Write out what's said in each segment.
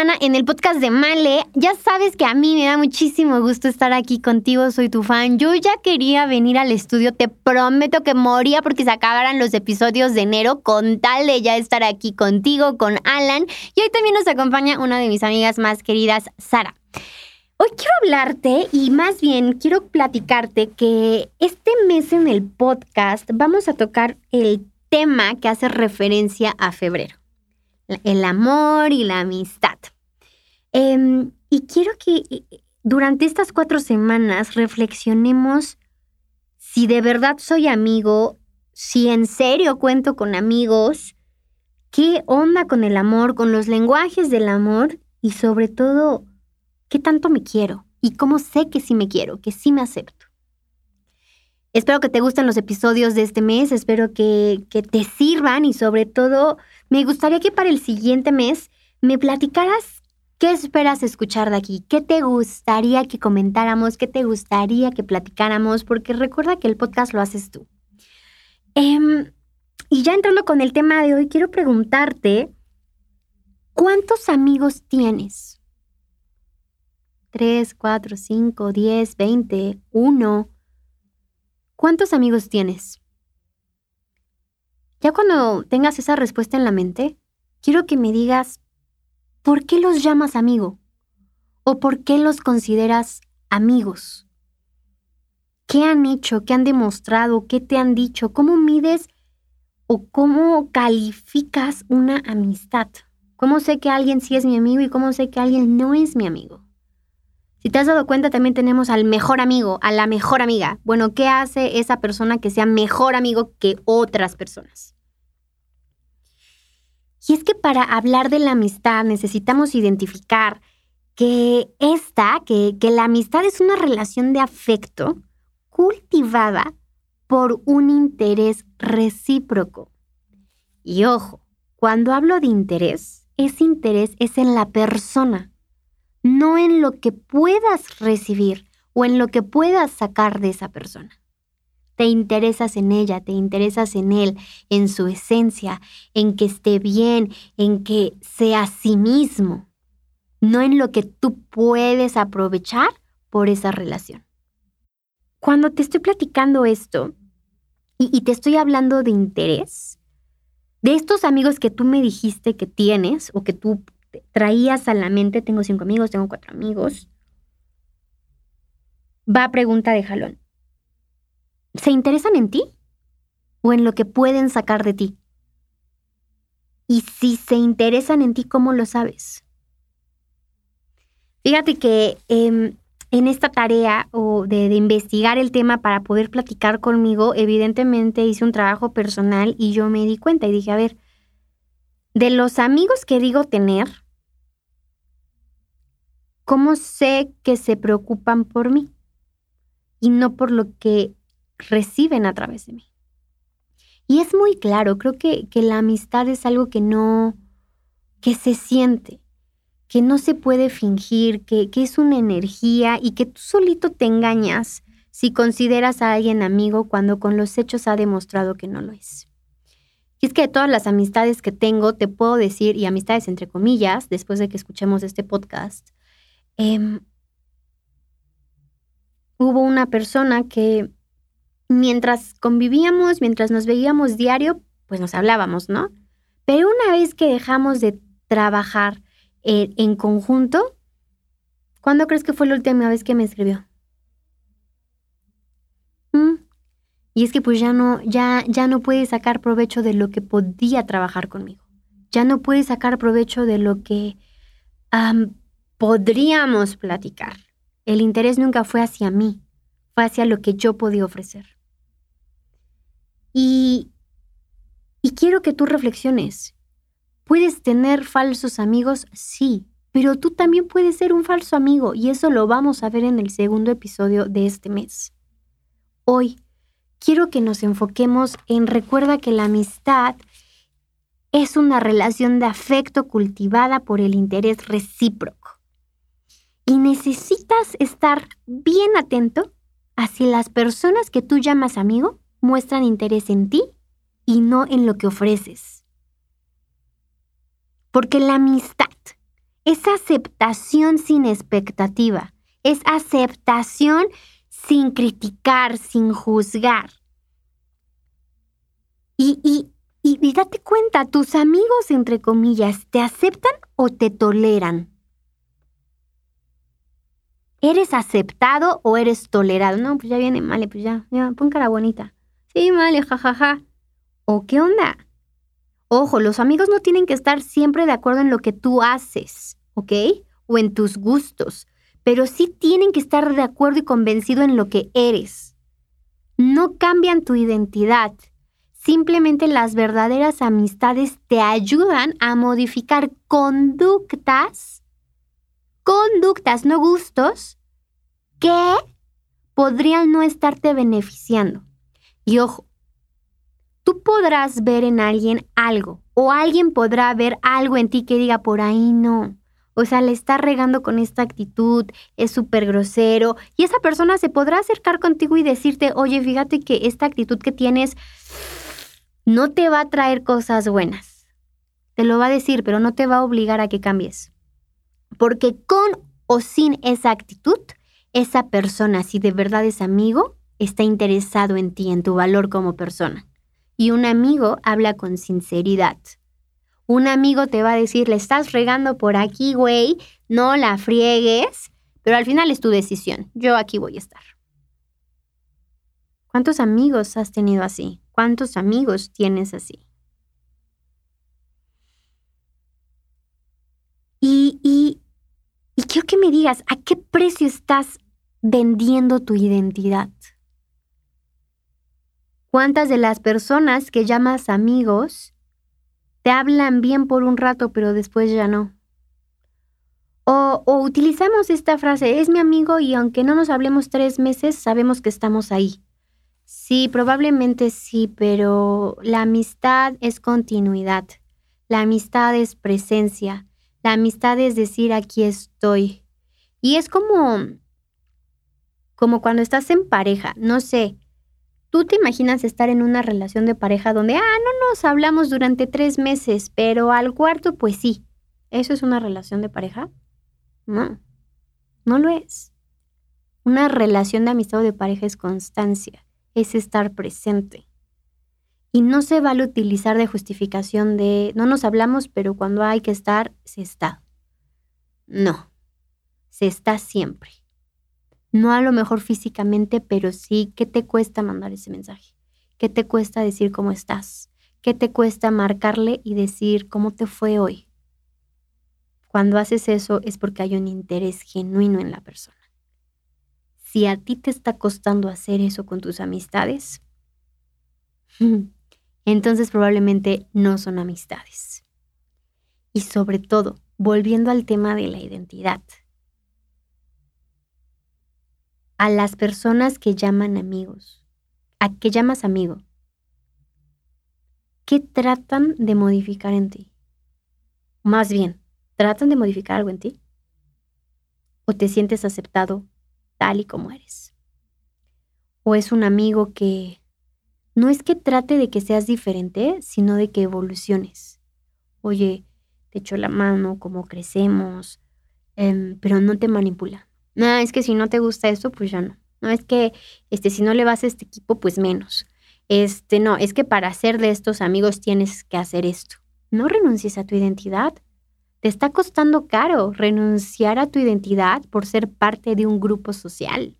semana en el podcast de Male. Ya sabes que a mí me da muchísimo gusto estar aquí contigo, soy tu fan. Yo ya quería venir al estudio, te prometo que moría porque se acabaran los episodios de enero con tal de ya estar aquí contigo, con Alan. Y hoy también nos acompaña una de mis amigas más queridas, Sara. Hoy quiero hablarte y más bien quiero platicarte que este mes en el podcast vamos a tocar el tema que hace referencia a febrero el amor y la amistad. Em, y quiero que eh, durante estas cuatro semanas reflexionemos si de verdad soy amigo, si en serio cuento con amigos, qué onda con el amor, con los lenguajes del amor y sobre todo, qué tanto me quiero y cómo sé que sí me quiero, que sí me acepto. Espero que te gusten los episodios de este mes, espero que, que te sirvan y sobre todo me gustaría que para el siguiente mes me platicaras qué esperas escuchar de aquí, qué te gustaría que comentáramos, qué te gustaría que platicáramos, porque recuerda que el podcast lo haces tú. Em, y ya entrando con el tema de hoy, quiero preguntarte, ¿cuántos amigos tienes? ¿Tres, cuatro, cinco, diez, veinte, uno? ¿Cuántos amigos tienes? Ya cuando tengas esa respuesta en la mente, quiero que me digas, ¿por qué los llamas amigo? ¿O por qué los consideras amigos? ¿Qué han hecho? ¿Qué han demostrado? ¿Qué te han dicho? ¿Cómo mides o cómo calificas una amistad? ¿Cómo sé que alguien sí es mi amigo y cómo sé que alguien no es mi amigo? Si te has dado cuenta, también tenemos al mejor amigo, a la mejor amiga. Bueno, ¿qué hace esa persona que sea mejor amigo que otras personas? Y es que para hablar de la amistad necesitamos identificar que esta, que, que la amistad es una relación de afecto cultivada por un interés recíproco. Y ojo, cuando hablo de interés, ese interés es en la persona, no en lo que puedas recibir o en lo que puedas sacar de esa persona te interesas en ella, te interesas en él, en su esencia, en que esté bien, en que sea sí mismo, no en lo que tú puedes aprovechar por esa relación. Cuando te estoy platicando esto y, te estoy hablando de interés, de estos amigos que tú me dijiste que tienes o que tú traías a la mente, tengo cinco amigos, tengo cuatro amigos, va pregunta de jalón. ¿Se interesan en ti o en lo que pueden sacar de ti? Y si se interesan en ti, ¿cómo lo sabes? Fíjate que em, en esta tarea o de, de, investigar el tema para poder platicar conmigo, evidentemente hice un trabajo personal y yo me di cuenta y dije, a ver, de los amigos que digo tener, ¿cómo sé que se preocupan por mí? Y no por lo que reciben a través de mí. Y es muy claro, creo que, que la amistad es algo que no, que se siente, que no se puede fingir, que, que es una energía y que tú solito te engañas si consideras a alguien amigo cuando con los hechos ha demostrado que no lo es. Que de todas las amistades que tengo, te puedo decir, y amistades entre comillas, después de que escuchemos este podcast, em, hubo una persona que mientras convivíamos, mientras nos veíamos diario, pues nos hablábamos, ¿no? Pero una vez que dejamos de trabajar eh, en conjunto, ¿cuándo crees que fue la última vez que me escribió? ¿Mm? Y es que pues ya no, ya, ya no puede sacar provecho de lo que podía trabajar conmigo. Ya no puede sacar provecho de lo que podríamos platicar. El interés nunca fue hacia mí, fue hacia lo que yo podía ofrecer. Y, y quiero que tú reflexiones. ¿Puedes tener falsos amigos? Sí, pero tú también puedes ser un falso amigo y eso lo vamos a ver en el segundo episodio de este mes. Hoy quiero que nos enfoquemos en recuerda que la amistad es una relación de afecto cultivada por el interés recíproco. Y necesitas estar bien atento a si las personas que tú llamas amigo muestran interés en ti y no en lo que ofreces. Porque la amistad Es aceptación sin expectativa. Es aceptación sin criticar, sin juzgar. Y, y, y, date cuenta, tus amigos, entre comillas, ¿te aceptan o te toleran? ¿Eres aceptado o eres tolerado? No, pues ya viene, vale, pues ya, pon cara bonita. Sí, vale, jajaja. ¿O qué onda? Ojo, los amigos no tienen que estar siempre de acuerdo en lo que tú haces, ¿ok? O en tus gustos, pero sí tienen que estar de acuerdo y convencido en lo que eres. No cambian tu identidad. Simplemente las verdaderas amistades te ayudan a modificar conductas, conductas, no gustos, que podrían no estarte beneficiando. Y ojo, tú podrás ver en alguien algo o alguien podrá ver algo en ti que diga por ahí no. O sea, le está regando con esta actitud, es súper grosero y esa persona se podrá acercar contigo y decirte, oye, fíjate que esta actitud que tienes no te va a traer cosas buenas. Te lo va a decir, pero no te va a obligar a que cambies. Porque con o sin esa actitud, esa persona, si de verdad es amigo, está interesado en ti, en tu valor como persona. Y un amigo habla con sinceridad. Un amigo te va a decir, le estás regando por aquí, güey, no la friegues, pero al final es tu decisión. Yo aquí voy a estar. ¿Cuántos amigos has tenido así? ¿Cuántos amigos tienes así? Y, y, y quiero que me digas, ¿a qué precio estás vendiendo tu identidad? ¿Cuántas de las personas que llamas amigos te hablan bien por un rato, pero después ya no? O, o, utilizamos esta frase, es mi amigo y aunque no nos hablemos tres meses, sabemos que estamos ahí. Sí, probablemente sí, pero la amistad es continuidad. La amistad es presencia. La amistad es decir, aquí estoy. Y es como, como cuando estás en pareja, no sé, ¿Tú te imaginas estar en una relación de pareja donde, ah, no nos hablamos durante tres meses, pero al cuarto, pues sí? ¿Eso es una relación de pareja? No, no lo es. Una relación de amistad o de pareja es constancia, es estar presente. Y no se vale utilizar de justificación de, no nos hablamos, pero cuando hay que estar, se está. No, se está siempre. No a lo mejor físicamente, pero sí, ¿qué te cuesta mandar ese mensaje? ¿Qué te cuesta decir cómo estás? ¿Qué te cuesta marcarle y decir cómo te fue hoy? Cuando haces eso es porque hay un interés genuino en la persona. Si a ti te está costando hacer eso con tus amistades, entonces probablemente no son amistades. Y sobre todo, volviendo al tema de la identidad, a las personas que llaman amigos. ¿A qué llamas amigo? ¿Qué tratan de modificar en ti? Más bien, ¿tratan de modificar algo en ti? ¿O te sientes aceptado tal y como eres? ¿O es un amigo que no es que trate de que seas diferente, sino de que evoluciones? Oye, te echo la mano, cómo crecemos, em, pero no te manipula no, es que si no te gusta esto, pues ya no. No es que este, si no le vas a este equipo, pues menos. Este, no, es que para ser de estos amigos tienes que hacer esto. No renuncies a tu identidad. Te está costando caro renunciar a tu identidad por ser parte de un grupo social.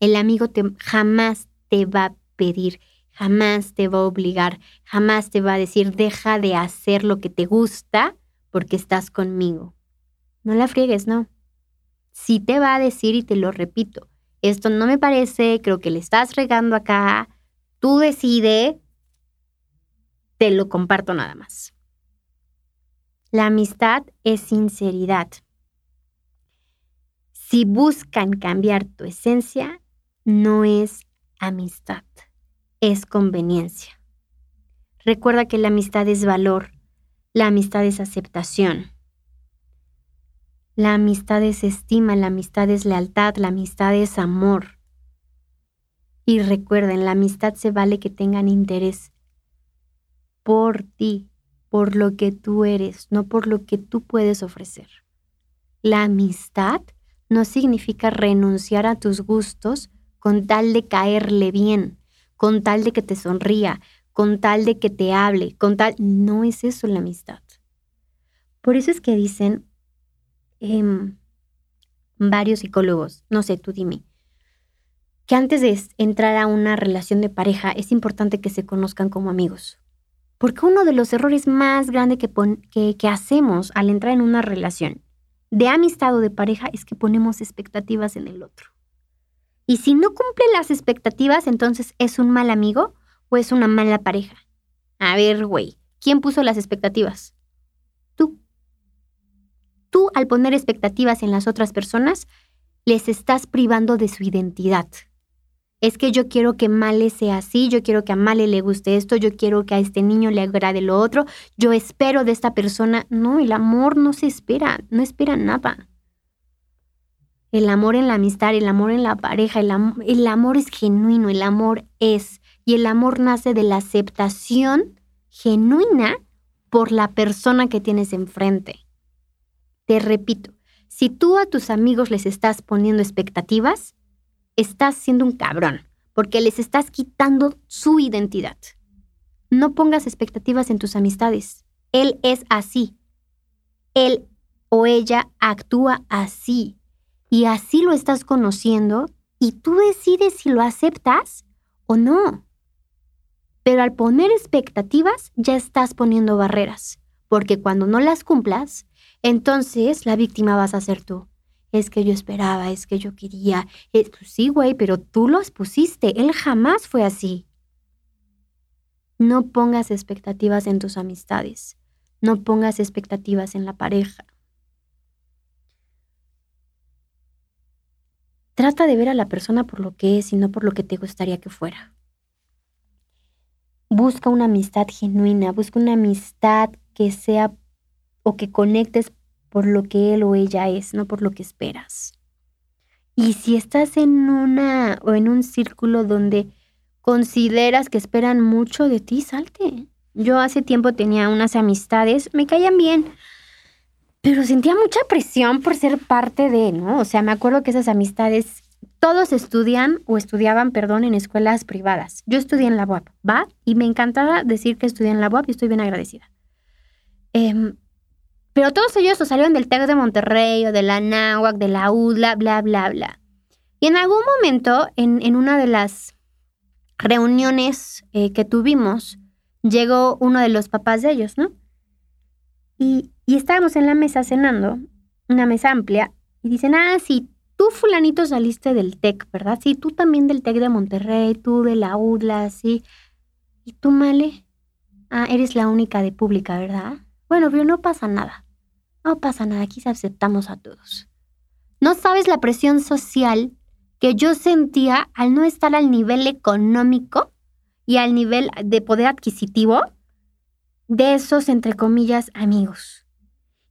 El amigo te, jamás te va a pedir, jamás te va a obligar, jamás te va a decir, deja de hacer lo que te gusta porque estás conmigo. No la friegues, no sí te va a decir y te lo repito, esto no me parece, creo que le estás regando acá, tú decide, te lo comparto nada más. La amistad es sinceridad. Si buscan cambiar tu esencia, no es amistad, es conveniencia. Recuerda que la amistad es valor, la amistad es aceptación. La amistad es estima, la amistad es lealtad, la amistad es amor. Y recuerden, la amistad se vale que tengan interés por ti, por lo que tú eres, no por lo que tú puedes ofrecer. La amistad no significa renunciar a tus gustos con tal de caerle bien, con tal de que te sonría, con tal de que te hable, con tal... No es eso la amistad. Por eso es que dicen em, varios psicólogos, no sé, tú dime, que antes de entrar a una relación de pareja es importante que se conozcan como amigos. Porque uno de los errores más grandes que, que hacemos al entrar en una relación de amistad o de pareja es que ponemos expectativas en el otro. Y si no cumple las expectativas, entonces es un mal amigo o es una mala pareja. A ver, güey, ¿quién puso las expectativas? Tú. Al poner expectativas en las otras personas, les estás privando de su identidad es que yo quiero que Male sea así, yo quiero que a Male le guste esto, yo quiero que a este niño le agrade lo otro, yo espero de esta persona. No, el amor no se espera, no espera nada. El amor en la amistad, el amor en la pareja, el, el amor es genuino, el amor es, y el amor nace de la aceptación genuina por la persona que tienes enfrente. Te repito, si tú a tus amigos les estás poniendo expectativas, estás siendo un cabrón, porque les estás quitando su identidad. No pongas expectativas en tus amistades. Él es así. Él o ella actúa así. Y así lo estás conociendo y tú decides si lo aceptas o no. Pero al poner expectativas ya estás poniendo barreras, porque cuando no las cumplas, entonces la víctima vas a ser tú es que yo esperaba, es que yo quería. pues sí, güey, pero tú los pusiste. Él jamás fue así. No pongas expectativas en tus amistades. No pongas expectativas en la pareja. Trata de ver a la persona por lo que es y no por lo que te gustaría que fuera. Busca una amistad genuina, busca una amistad que sea o que conectes por lo que él o ella es, no por lo que esperas. Y si estás en una o en un círculo donde consideras que esperan mucho de ti, salte. Yo hace tiempo tenía unas amistades, me caían bien, pero sentía mucha presión por ser parte de, ¿no? O sea, me acuerdo que esas amistades, todos estudian o estudiaban, perdón, en escuelas privadas. Yo estudié en la UAP, ¿va? Y me encantaba decir que estudié en la UAP y estoy bien agradecida. Eh, pero todos ellos salieron del TEC de Monterrey o de la NAWAC, de la UDLA, bla, bla, bla. Y en algún momento, en, una de las reuniones eh, que tuvimos, llegó uno de los papás de ellos, ¿no? Y, y estábamos en la mesa cenando, una mesa amplia, y dicen, ah, sí, tú fulanito saliste del TEC, ¿verdad? Sí, tú también del TEC de Monterrey, tú de la UDLA, sí. ¿Y tú, Male? Ah, eres la única de pública, ¿verdad? Bueno, pero no pasa nada. No pasa nada, aquí aceptamos a todos. No sabes la presión social que yo sentía al no estar al nivel económico y al nivel de poder adquisitivo de esos, entre comillas, amigos.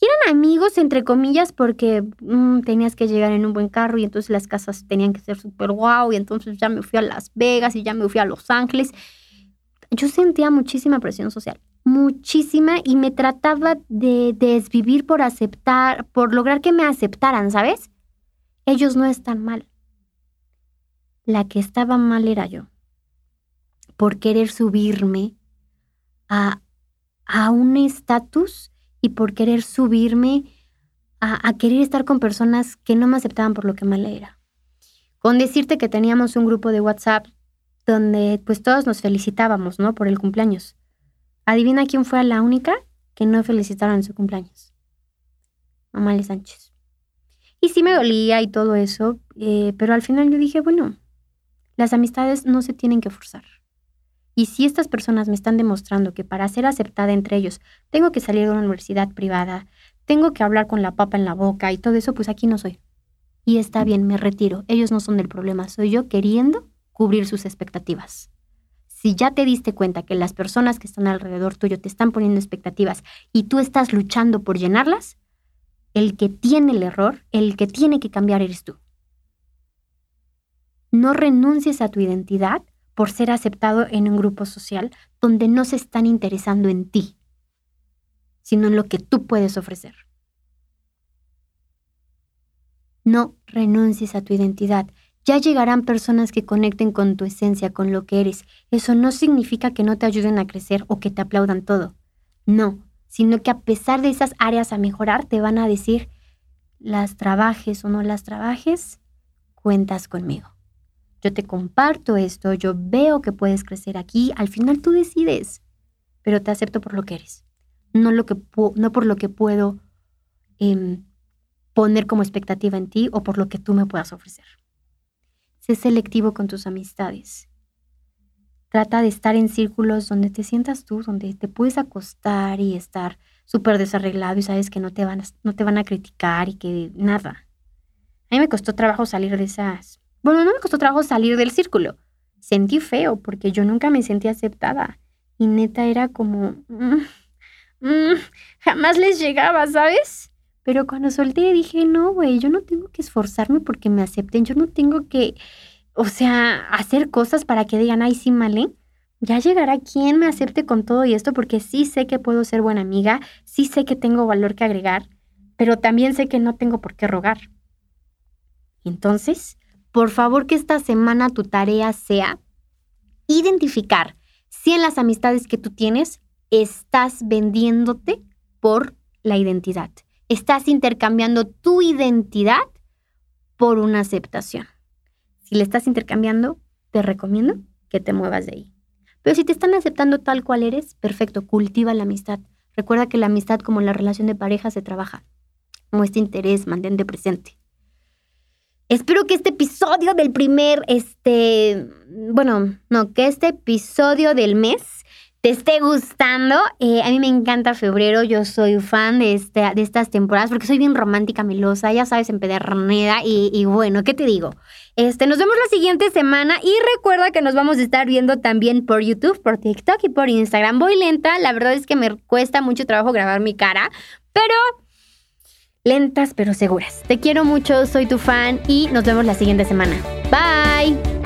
Eran amigos, entre comillas, porque mm, tenías que llegar en un buen carro y entonces las casas tenían que ser súper guau y entonces ya me fui a Las Vegas y ya me fui a Los Ángeles. Yo sentía muchísima presión social muchísima y me trataba de desvivir por aceptar, por lograr que me aceptaran, ¿sabes? Ellos no están mal. La que estaba mal era yo, por querer subirme a, a un estatus y por querer subirme a, a, querer estar con personas que no me aceptaban por lo que mal era. Con decirte que teníamos un grupo de WhatsApp donde pues todos nos felicitábamos, ¿no? Por el cumpleaños. Adivina quién fue la única que no felicitaron en su cumpleaños. Mamá Sánchez. Y sí me dolía y todo eso, eh, pero al final yo dije, bueno, las amistades no se tienen que forzar. Y si estas personas me están demostrando que para ser aceptada entre ellos tengo que salir de una universidad privada, tengo que hablar con la papa en la boca y todo eso, pues aquí no soy. Y está bien, me retiro. Ellos no son del problema, soy yo queriendo cubrir sus expectativas si ya te diste cuenta que las personas que están alrededor tuyo te están poniendo expectativas y tú estás luchando por llenarlas, el que tiene el error, el que tiene que cambiar eres tú. No renuncies a tu identidad por ser aceptado en un grupo social donde no se están interesando en ti. sino en lo que tú puedes ofrecer. No renuncies a tu identidad. Ya llegarán personas que conecten con tu esencia, con lo que eres. Eso no significa que no te ayuden a crecer o que te aplaudan todo. No, sino que a pesar de esas áreas a mejorar, te van a decir, las trabajes o no las trabajes, cuentas conmigo. Yo te comparto esto, yo veo que puedes crecer aquí, al final tú decides, pero te acepto por lo que eres, no, lo que no por lo que puedo em, poner como expectativa en ti o por lo que tú me puedas ofrecer. Sé selectivo con tus amistades. Trata de estar en círculos donde te sientas tú, donde te puedes acostar y estar súper desarreglado y sabes que no te, van a, no te van a criticar y que nada. A mí me costó trabajo salir de esas... Bueno, no me costó trabajo salir del círculo. Sentí feo porque yo nunca me sentí aceptada. Y neta era como... Mm, mm, jamás les llegaba, ¿sabes? Pero cuando solté dije, no, güey, yo no tengo que esforzarme porque me acepten. Yo no tengo que o sea, hacer cosas para que digan, ay, sí, Male, ya llegará quien me acepte con todo y esto porque sí sé que puedo ser buena amiga, sí sé que tengo valor que agregar, pero también sé que no tengo por qué rogar. Entonces, por favor que esta semana tu tarea sea identificar si en las amistades que tú tienes estás vendiéndote por la identidad. Estás intercambiando tu identidad por una aceptación. Si le estás intercambiando, te recomiendo que te muevas de ahí. Pero si te están aceptando tal cual eres, perfecto, cultiva la amistad. Recuerda que la amistad como la relación de pareja se trabaja. Muestra interés, mantente presente. Espero que este episodio del primer, este, bueno, no, que este episodio del mes te esté gustando. Eh, a mí me encanta febrero, yo soy fan de, este, de estas temporadas porque soy bien romántica, melosa, ya sabes, empedernida y, y bueno, ¿qué te digo? Este, nos vemos la siguiente semana y recuerda que nos vamos a estar viendo también por YouTube, por TikTok y por Instagram. Voy lenta, la verdad es que me cuesta mucho trabajo grabar mi cara, pero lentas pero seguras. Te quiero mucho, soy tu fan y nos vemos la siguiente semana. Bye.